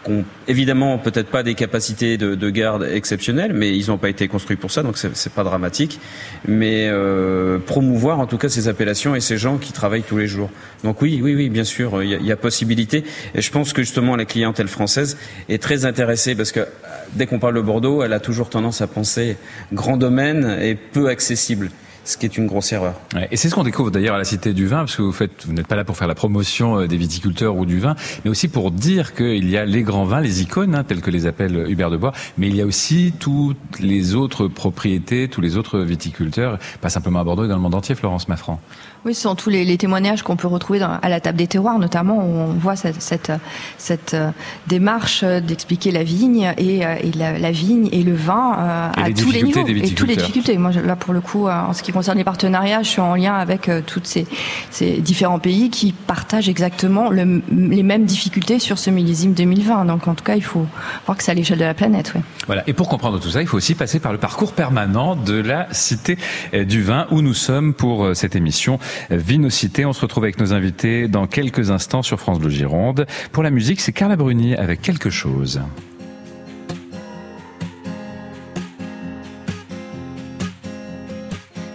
ont évidemment peut-être pas des capacités de, de garde exceptionnelles, mais ils n'ont pas été construits pour ça, donc c'est pas dramatique. Mais euh, promouvoir en tout cas ces appellations et ces gens qui travaillent tous les jours. Donc oui, oui, oui, bien sûr, il y y a possibilité. Et je pense que justement la clientèle française est très intéressée parce que dès qu'on parle de Bordeaux, elle a toujours tendance à penser grand domaine et peu accessible. Ce qui est une grosse erreur. Et c'est ce qu'on découvre d'ailleurs à la Cité du Vin, parce que vous faites, vous n'êtes pas là pour faire la promotion euh, des viticulteurs ou du vin, mais aussi pour dire qu'il y a les grands vins, les icônes, hein, tels que les appelle Hubert de Bois, mais il y a aussi toutes les autres propriétés, tous les autres viticulteurs, pas simplement à Bordeaux, et dans le monde entier, Florence Maffran. Oui, ce sont tous les, les témoignages qu'on peut retrouver dans- à la table des terroirs, notamment où on voit cette, cette, cette, euh, démarche euh, d'expliquer la vigne et, euh, et la, la vigne et le vin euh, Et à les tous les niveaux et toutes les difficultés. Moi, là pour le coup, en ce qui concerne les partenariats, je suis en lien avec toutes ces, ces différents pays qui partagent exactement le- les mêmes difficultés sur ce millésime 2020. Donc, en tout cas, il faut voir que c'est à l'échelle de la planète. Oui. Voilà. Et pour comprendre tout ça, il faut aussi passer par le parcours permanent de la Cité du Vin où nous sommes pour cette émission Vinocité. On se retrouve avec nos invités dans quelques instants sur France Bleu Gironde. Pour la musique, c'est Carla Bruni avec quelque chose.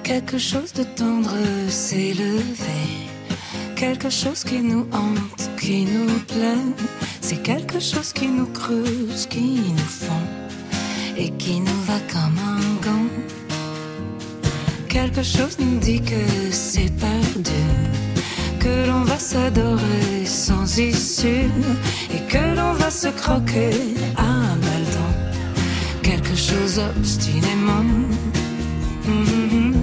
Quelque chose de tendre s'est levé. Quelque chose qui nous hante, qui nous plaît. C'est quelque chose qui nous creuse, qui nous fond et qui nous va comme un. Quelque chose nous dit que c'est perdu, que l'on va s'adorer sans issue et que l'on va se croquer à dents. Quelque chose obstinément. Mhm.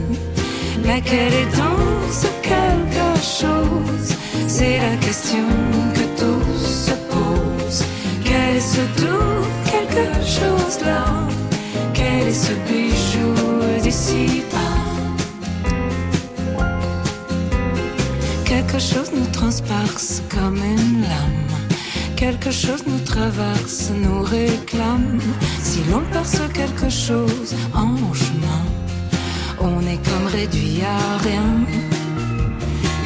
Mais quel est donc ce quelque chose? C'est la question que tous se posent. Quel est ce tout quelque chose là Quel est ce bijou comme une lame. Quelque chose nous traverse, nous réclame. Si l'on perce quelque chose en chemin, on est comme réduit à rien.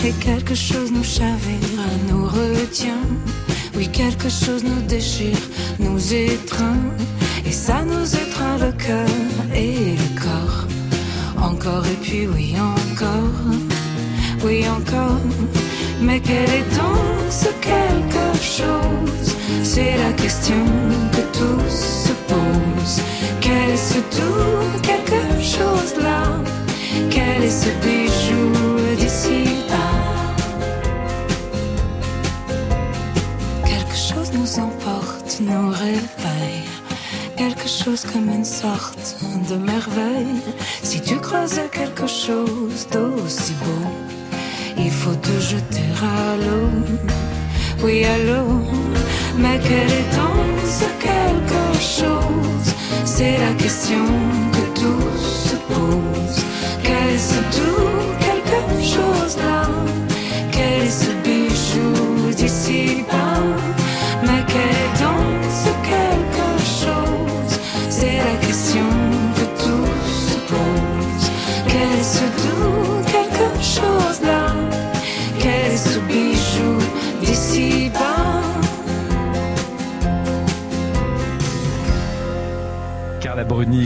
Et quelque chose nous chavire, nous retient. Oui, quelque chose nous déchire, nous étreint. Et ça nous étreint le cœur et le corps. Encore et puis oui, encore. Oui, encore. Mais quel est donc ce quelque chose? C'est la question que tous se posent. Quel est ce tout quelque chose là Quel est ce bijou d'ici là? Quelque chose nous emporte, nous réveille quelque chose comme une sorte de merveille. Si tu creusais quelque chose d'aussi beau, il faut te jeter à l'eau. Oui, à l'eau. Mais quel est donc ce quelque chose? C'est la question que tous se posent. Quel est ce tout quelque chose là? Quel est ce bijou d'ici?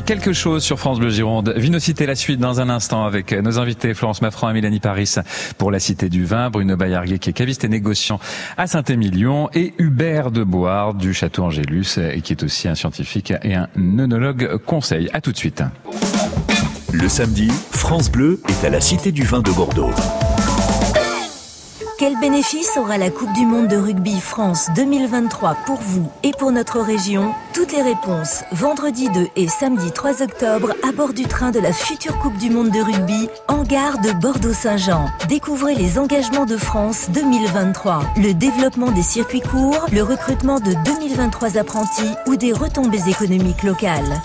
Quelque chose sur France Bleu Gironde. Vinocité la suite dans un instant avec nos invités Florence Maffran et Mélanie Paris pour la Cité du Vin, Bruno Bayarguet qui est caviste et négociant à Saint-Émilion et Hubert de Boire du Château Angélus et qui est aussi un scientifique et un œnologue conseil. À tout de suite. Le samedi, France Bleu est à la Cité du Vin de Bordeaux. Quel bénéfice aura la Coupe du Monde de rugby France 2023 pour vous et pour notre région? Toutes les réponses vendredi 2 et samedi 3 octobre à bord du train de la future Coupe du Monde de rugby en gare de Bordeaux-Saint-Jean. Découvrez les engagements de France 2023, le développement des circuits courts, le recrutement de 2023 apprentis ou des retombées économiques locales.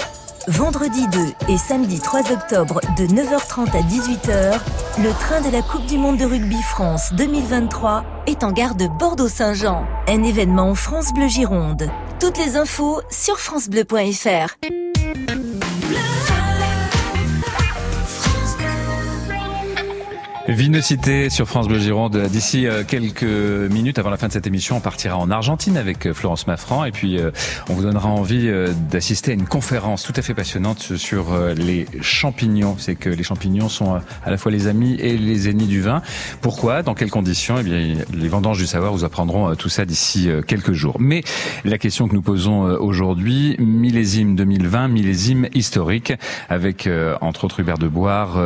Vendredi 2 et samedi 3 octobre de 9h30 à 18h, le train de la Coupe du Monde de rugby France 2023 est en gare de Bordeaux-Saint-Jean. Un événement France Bleu Gironde. Toutes les infos sur francebleu.fr. Vinocité sur France Bleu Gironde. D'ici euh, quelques minutes avant la fin de cette émission, on partira en Argentine avec euh, Florence Maffran et puis euh, on vous donnera envie d'assister à une conférence tout à fait passionnante sur les champignons. C'est que les champignons sont à la fois les amis et les ennemis du vin. Pourquoi? Dans quelles conditions? Eh bien, les vendanges du savoir vous apprendront tout ça d'ici quelques jours. Mais la question que nous posons aujourd'hui, millésime 2020, millésime historique, avec entre autres Hubert de Boire,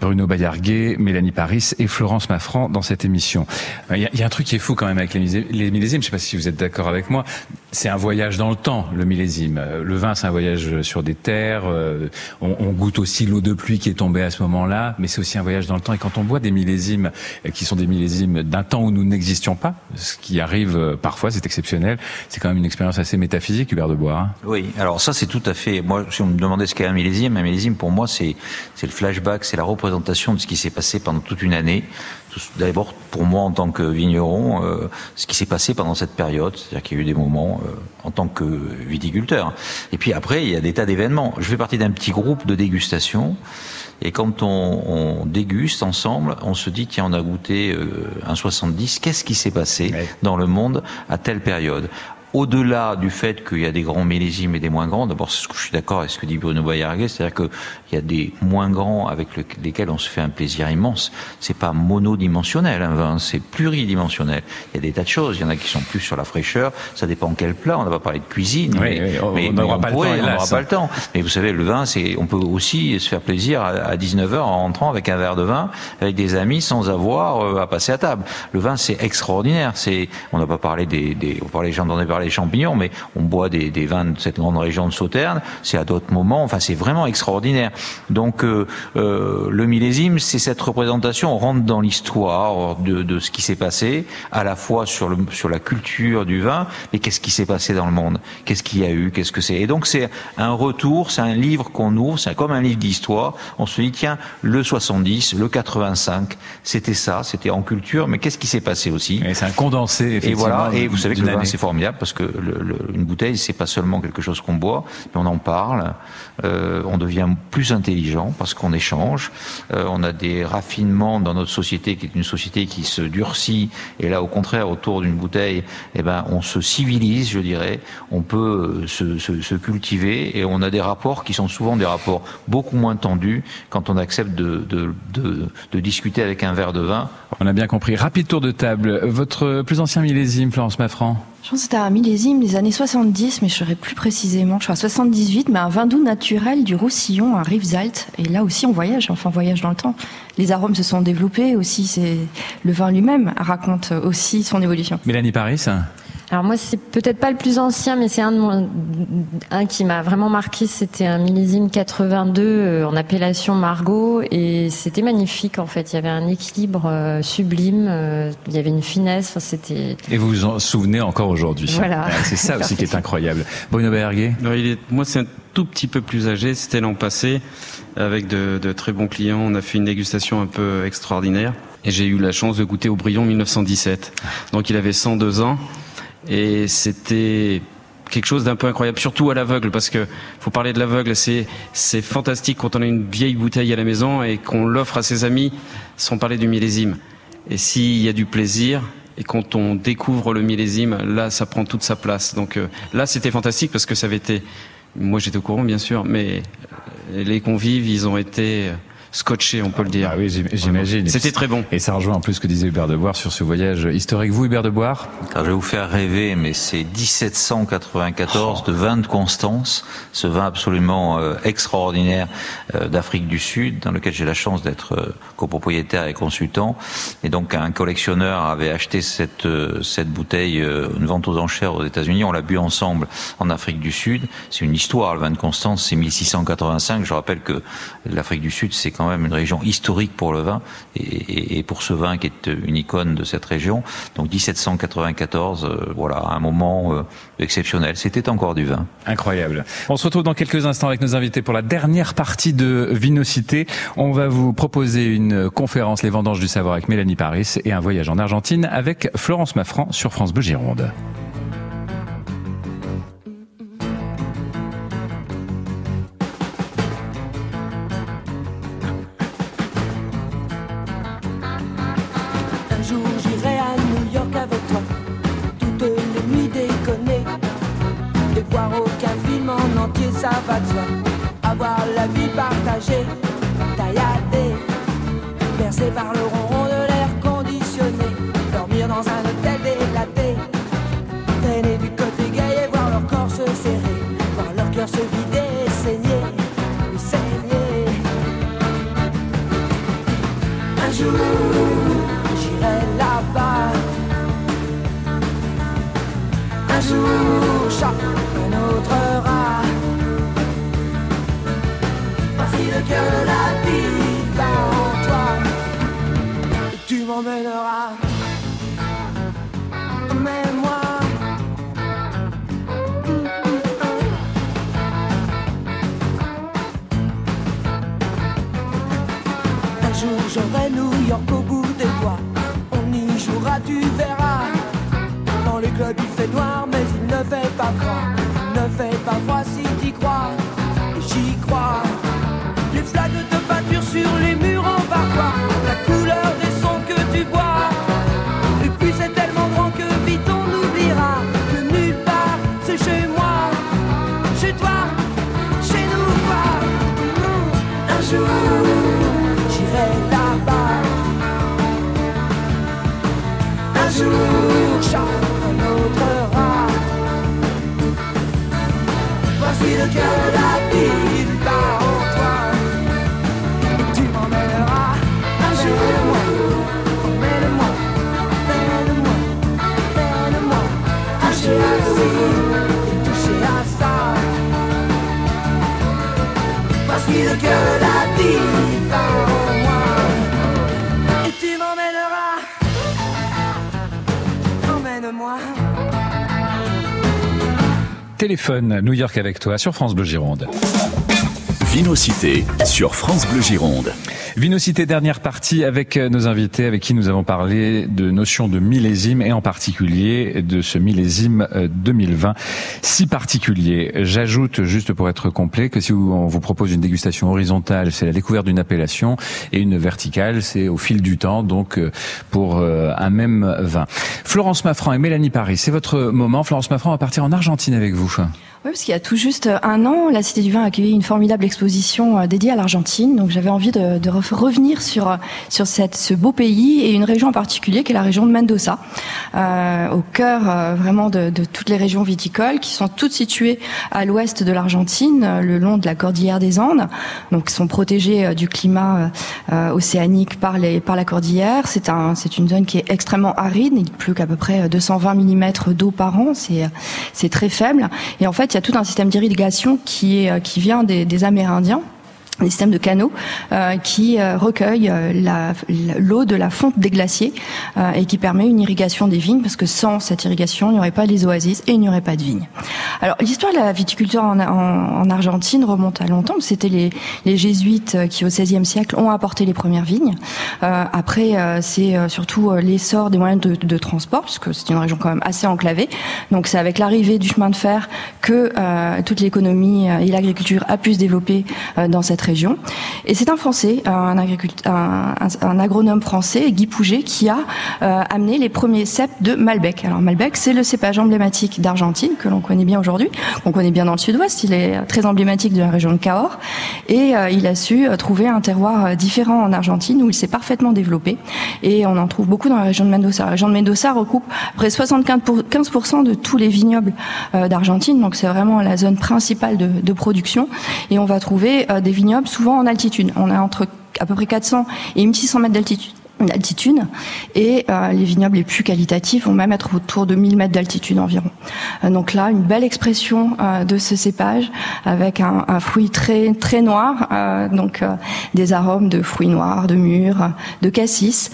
Bruno Bayarguet, Mélanie Paris et Florence Maffran dans cette émission. Il y, a, il y a un truc qui est fou quand même avec les, millésimes, je ne sais pas si vous êtes d'accord avec moi, c'est un voyage dans le temps, le millésime. Le vin, c'est un voyage sur des terres, euh, on, on goûte aussi l'eau de pluie qui est tombée à ce moment-là, mais c'est aussi un voyage dans le temps. Et quand on boit des millésimes euh, qui sont des millésimes d'un temps où nous n'existions pas, ce qui arrive euh, parfois, c'est exceptionnel, c'est quand même une expérience assez métaphysique, Hubert de Bois. hein. Oui, alors ça c'est tout à fait. Moi, si on me demandait ce qu'est un millésime, un millésime pour moi c'est c'est le flashback, c'est la représentation de ce qui s'est passé pendant toute une année. D'abord pour moi en tant que vigneron, euh, ce qui s'est passé pendant cette période, c'est-à-dire qu'il y a eu des moments euh, en tant que viticulteur. Et puis après il y a des tas d'événements. Je fais partie d'un petit groupe de dégustation. Et quand on, on déguste ensemble, on se dit tiens on a goûté euh, un 70, qu'est-ce qui s'est passé dans le monde à telle période? Au-delà du fait qu'il y a des grands millésimes et des moins grands, d'abord je suis d'accord avec ce que dit Bruno Bayarguet, c'est-à-dire qu'il y a des moins grands avec le- lesquels on se fait un plaisir immense. C'est pas monodimensionnel un vin, c'est pluridimensionnel. Il y a des tas de choses, il y en a qui sont plus sur la fraîcheur, ça dépend quel plat, on n'a pas parlé de cuisine, Oui, mais, oui, on- mais- n'aura pas le temps, pas le. Mais vous savez, le vin, c'est, on peut aussi se faire plaisir à, à 19h en rentrant avec un verre de vin, avec des amis, sans avoir euh, à passer à table. Le vin, c'est extraordinaire. C'est, on n'a pas parlé des, des on parlait, j'en ai des champignons, mais on boit des, des vins de cette grande région de Sauternes. C'est à d'autres moments. Enfin, c'est vraiment extraordinaire. Donc, euh, euh, le millésime, c'est cette représentation. On rentre dans l'histoire de, de ce qui s'est passé, à la fois sur le, sur la culture du vin, mais qu'est-ce qui s'est passé dans le monde? Qu'est-ce qu'il y a eu? Qu'est-ce que c'est? Et donc, c'est un retour. C'est un livre qu'on ouvre. C'est comme un livre d'histoire. On se dit tiens, le 70, le 85, c'était ça. C'était en culture. Mais qu'est-ce qui s'est passé aussi? C'est un condensé. Et effectivement, voilà. Et vous savez que le vin, c'est formidable parce que le- le- une bouteille, c'est pas seulement quelque chose qu'on boit, mais on en parle. euh, on devient plus intelligent parce qu'on échange. euh, on a des raffinements dans notre société qui est une société qui se durcit. Et là, au contraire, autour d'une bouteille, eh ben, on se civilise, je dirais. On peut euh, se, cultiver et on a des rapports qui sont souvent des rapports beaucoup moins tendus quand on accepte de, de discuter avec un verre de vin. On a bien compris. Rapide tour de table. Votre plus ancien millésime, Florence Maffran? Je pense que c'était un millésime des années 70, mais je serais plus précisément. Je suis à 78, mais un vin doux naturel du Roussillon, un Rivesaltes. Et là aussi, on voyage, enfin, on voyage dans le temps. Les arômes se sont développés aussi. C'est le vin lui-même raconte aussi son évolution. Mélanie Paris Alors moi, c'est peut-être pas le plus ancien, mais c'est un, de mon- un qui m'a vraiment marqué. C'était un millésime 82 euh, en appellation Margot, et c'était magnifique en fait. Il y avait un équilibre euh, sublime, euh, il y avait une finesse. Enfin, c'était Et vous vous en souvenez encore aujourd'hui. Voilà. Ouais, C'est ça aussi qui est incroyable. Bruno Berguet Alors, il est, moi, c'est un tout petit peu plus âgé. C'était l'an passé, avec de, de très bons clients. On a fait une dégustation un peu extraordinaire. Et j'ai eu la chance de goûter au Brion 1917. Donc, il avait 102 ans. Et c'était quelque chose d'un peu incroyable, surtout à l'aveugle, parce que faut parler de l'aveugle. C'est c'est fantastique quand on a une vieille bouteille à la maison et qu'on l'offre à ses amis, sans parler du millésime. Et s'il y a du plaisir, et quand on découvre le millésime, là, ça prend toute sa place. Donc euh, là, c'était fantastique parce que ça avait été. Moi, j'étais au courant, bien sûr, mais euh, les convives, ils ont été scotchés, on peut le dire. Ah oui, j'im- j'imagine. C'était très bon. Et ça rejoint en plus ce que disait Hubert de Boire sur ce voyage historique. Vous, Hubert de Boire Alors, je vais vous faire rêver, mais c'est 1794 de vin de Constance, ce vin absolument euh, extraordinaire euh, d'Afrique du Sud, dans lequel j'ai la chance d'être euh, copropriétaire et consultant. Et donc un collectionneur avait acheté cette cette bouteille, une vente aux enchères aux États-Unis. On l'a bu ensemble en Afrique du Sud. C'est une histoire. Le vin de Constance, c'est 1685. Je rappelle que l'Afrique du Sud, c'est quand même une région historique pour le vin et, pour ce vin qui est une icône de cette région. Donc 1794, euh, voilà, un moment euh, exceptionnel. C'était encore du vin. Incroyable. On se retrouve dans quelques instants avec nos invités pour la dernière partie de Vinocité. On va vous proposer une conférence Les Vendanges du Savoir avec Mélanie Paris et un voyage en Argentine avec Florence Maffran sur France Bleu Gironde. Voici le cœur de la vie bat en moi. Et tu m'emmèneras. Emmène-moi. Téléphone New York avec toi sur France Bleu Gironde. Vinocité sur France Bleu Gironde. Vinocité, dernière partie avec euh, nos invités avec qui nous avons parlé de notions de millésime et en particulier de ce millésime euh, 2020 si particulier. J'ajoute, juste pour être complet, que si on vous propose une dégustation horizontale, c'est la découverte d'une appellation et une verticale, c'est au fil du temps, donc euh, pour euh, un même vin. Florence Maffran et Mélanie Paris, c'est votre moment. Florence Maffran va partir en Argentine avec vous. Oui, parce qu'il y a tout juste un an, la Cité du Vin a accueilli une formidable exposition euh, dédiée à l'Argentine. Donc j'avais envie de, revenir sur sur cette, ce beau pays et une région en particulier qui est la région de Mendoza, euh, au cœur euh, vraiment de, de toutes les régions viticoles qui sont toutes situées à l'ouest de l'Argentine, euh, le long de la cordillère des Andes, donc sont protégées euh, du climat euh, océanique par les par la cordillère. C'est un c'est une zone qui est extrêmement aride, il pleut qu'à peu près 220 mm d'eau par an, c'est c'est très faible. Et en fait, il y a tout un système d'irrigation qui est qui vient des, des Amérindiens des systèmes de canaux euh, qui euh, recueillent euh, l'eau de la fonte des glaciers euh, et qui permet une irrigation des vignes parce que sans cette irrigation, il n'y aurait pas les oasis et il n'y aurait pas de vignes. Alors l'histoire de la viticulture en, en- en Argentine remonte à longtemps. C'était les, jésuites qui au XVIe siècle ont apporté les premières vignes. Après, c'est surtout l'essor des moyens de, de transport puisque c'est une région quand même assez enclavée. Donc c'est avec l'arrivée du chemin de fer que toute l'économie et l'agriculture a pu se développer dans cette région. Et c'est un Français, un, agricult- un, un- un agronome français, Guy Pouget, qui a euh, amené les premiers cèpes de Malbec. Alors Malbec, c'est le cépage emblématique d'Argentine que l'on connaît bien aujourd'hui, qu'on connaît bien dans le sud-ouest. Il est très emblématique de la région de Cahors. Et euh, il a su euh, trouver un terroir euh, différent en Argentine où il s'est parfaitement développé. Et on en trouve beaucoup dans la région de Mendoza. La région de Mendoza recoupe près 75% pour- 15% de tous les vignobles euh, d'Argentine. Donc c'est vraiment la zone principale de, de production. Et on va trouver euh, des vignobles souvent en altitude. On a entre à peu près 400 et 1600 mètres d'altitude d'altitude et euh, les vignobles les plus qualitatifs vont même être autour de 1000 mètres d'altitude environ. Euh, donc là, une belle expression euh, de ce cépage avec un, fruit très très noir, donc des arômes de fruits noirs, de mûres, de cassis,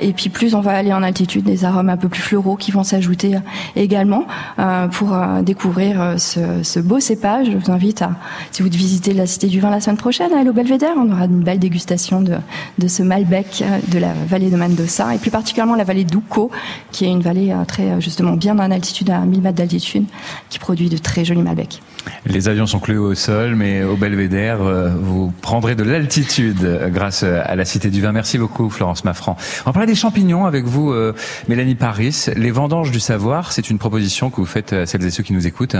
et puis plus on va aller en altitude, des arômes un peu plus floraux qui vont s'ajouter également pour découvrir ce, beau cépage. Je vous invite à, si vous visitez la Cité du Vin la semaine prochaine, à aller au Belvédère, on aura une belle dégustation de, de ce Malbec de la vallée de Mendoza et plus particulièrement la vallée d'Uco, qui est une vallée euh, très euh, justement bien en altitude, à 1000 mètres d'altitude, qui produit de très jolis Malbecs. Les avions sont cloués au sol, mais au Belvédère, euh, vous prendrez de l'altitude grâce à la Cité du Vin. Merci beaucoup, Florence Maffran. On parler des champignons avec vous, Mélanie Paris. Les vendanges du savoir, c'est une proposition que vous faites à celles et ceux qui nous écoutent.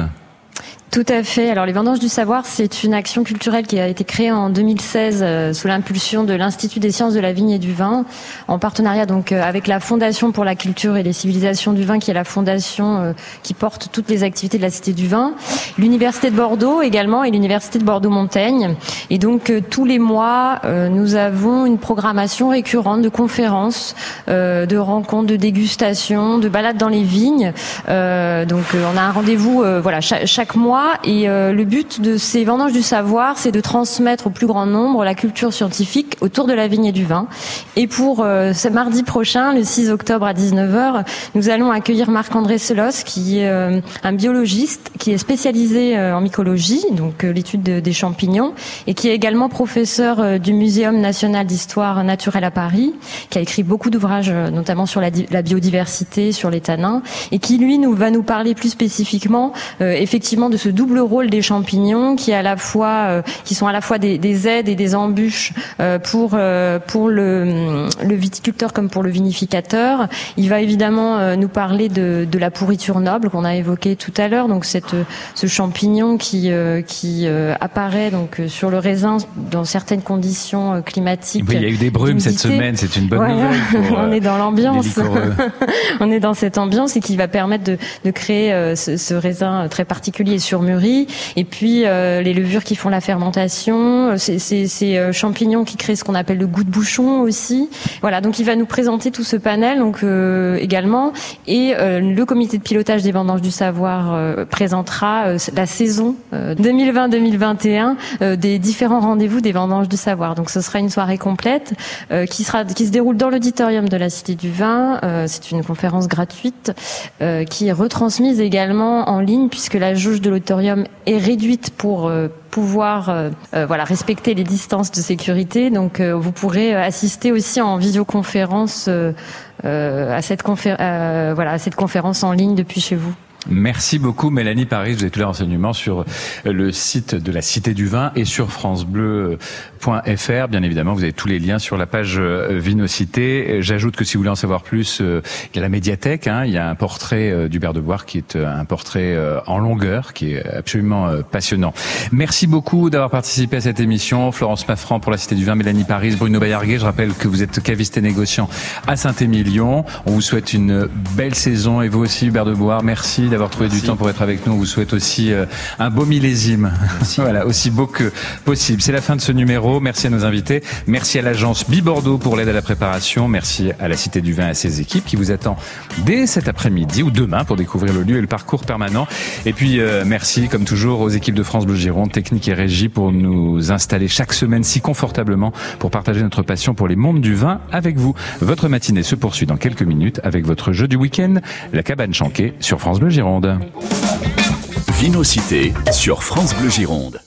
Tout à fait. Alors les vendanges du savoir, c'est une action culturelle qui a été créée en 2016 euh, sous l'impulsion de l'Institut des sciences de la vigne et du vin, en partenariat donc euh, avec la Fondation pour la culture et les civilisations du vin, qui est la fondation euh, qui porte toutes les activités de la Cité du vin, l'Université de Bordeaux également et l'Université de Bordeaux-Montaigne. Et donc euh, tous les mois, euh, nous avons une programmation récurrente de conférences, euh, de rencontres, de dégustations, de balades dans les vignes. Donc on a un rendez-vous voilà chaque mois et euh, le but de ces vendanges du savoir, c'est de transmettre au plus grand nombre la culture scientifique autour de la vigne et du vin. Et pour euh, ce mardi prochain, le 6 octobre à 19h, nous allons accueillir Marc-André Selos, qui est euh, un biologiste qui est spécialisé en mycologie, donc l'étude de- des champignons, et qui est également professeur du Muséum national d'histoire naturelle à Paris, qui a écrit beaucoup d'ouvrages, notamment sur la, di- la biodiversité, sur les tanins, et qui lui nous va nous parler plus spécifiquement, effectivement, de ce double rôle des champignons, qui à la fois, euh, qui sont à la fois des, des aides et des embûches euh, pour euh, pour le, le viticulteur comme pour le vinificateur. Il va évidemment nous parler de, de la pourriture noble qu'on a évoqué tout à l'heure, donc cette ce champignon qui qui apparaît donc sur le raisin dans certaines conditions climatiques. Oui, il y a eu des brumes cette semaine, c'est une bonne Voilà. nouvelle. pour, On est dans l'ambiance. on est dans cette ambiance et qui va permettre de, de créer ce, ce raisin très particulier et surmûri. Et puis euh, les levures qui font la fermentation, euh, ces, euh, champignons qui créent ce qu'on appelle le goût de bouchon aussi. Voilà, donc il va nous présenter tout ce panel donc également. Et le comité de pilotage des vendanges du savoir présentera la saison euh, 2020-2021 euh, des différents rendez-vous des vendanges du savoir. Donc ce sera une soirée complète qui sera qui se déroule dans l'auditorium de la Cité du Vin. C'est une conférence gratuite qui est retransmise également en ligne puisque la jauge de est réduite pour euh, pouvoir euh, euh, respecter les distances de sécurité. Donc vous pourrez assister aussi en visioconférence à cette à cette conférence en ligne depuis chez vous. Merci beaucoup Mélanie Paris. Vous avez tous les renseignements sur le site de la Cité du Vin et sur francebleu.fr. Bien évidemment, vous avez tous les liens sur la page euh, Vinocité. J'ajoute que si vous voulez en savoir plus, euh, il y a la médiathèque. hein. il y a un portrait euh, d'Hubert de Bois qui est un portrait en longueur, qui est absolument passionnant. Merci beaucoup d'avoir participé à cette émission. Florence Maffran pour la Cité du Vin, Mélanie Paris, Bruno Bayarguet. Je rappelle que vous êtes caviste et négociant à Saint-Émilion. On vous souhaite une belle saison et vous aussi Hubert de Bois. Merci d'avoir trouvé du temps pour être avec nous. On vous souhaite aussi euh, un beau millésime. voilà, aussi beau que possible. C'est la fin de ce numéro. Merci à nos invités. Merci à l'agence Bibordeaux pour l'aide à la préparation. Merci à la Cité du Vin et à ses équipes qui vous attend dès cet après-midi ou demain pour découvrir le lieu et le parcours permanent. Et puis euh, merci comme toujours aux équipes de France Bleu Gironde, technique et régie pour nous installer chaque semaine si confortablement pour partager notre passion pour les mondes du vin avec vous. Votre matinée se poursuit dans quelques minutes avec votre jeu du week-end, la cabane chanquée sur France Bleu Vinocité sur France Bleu Gironde.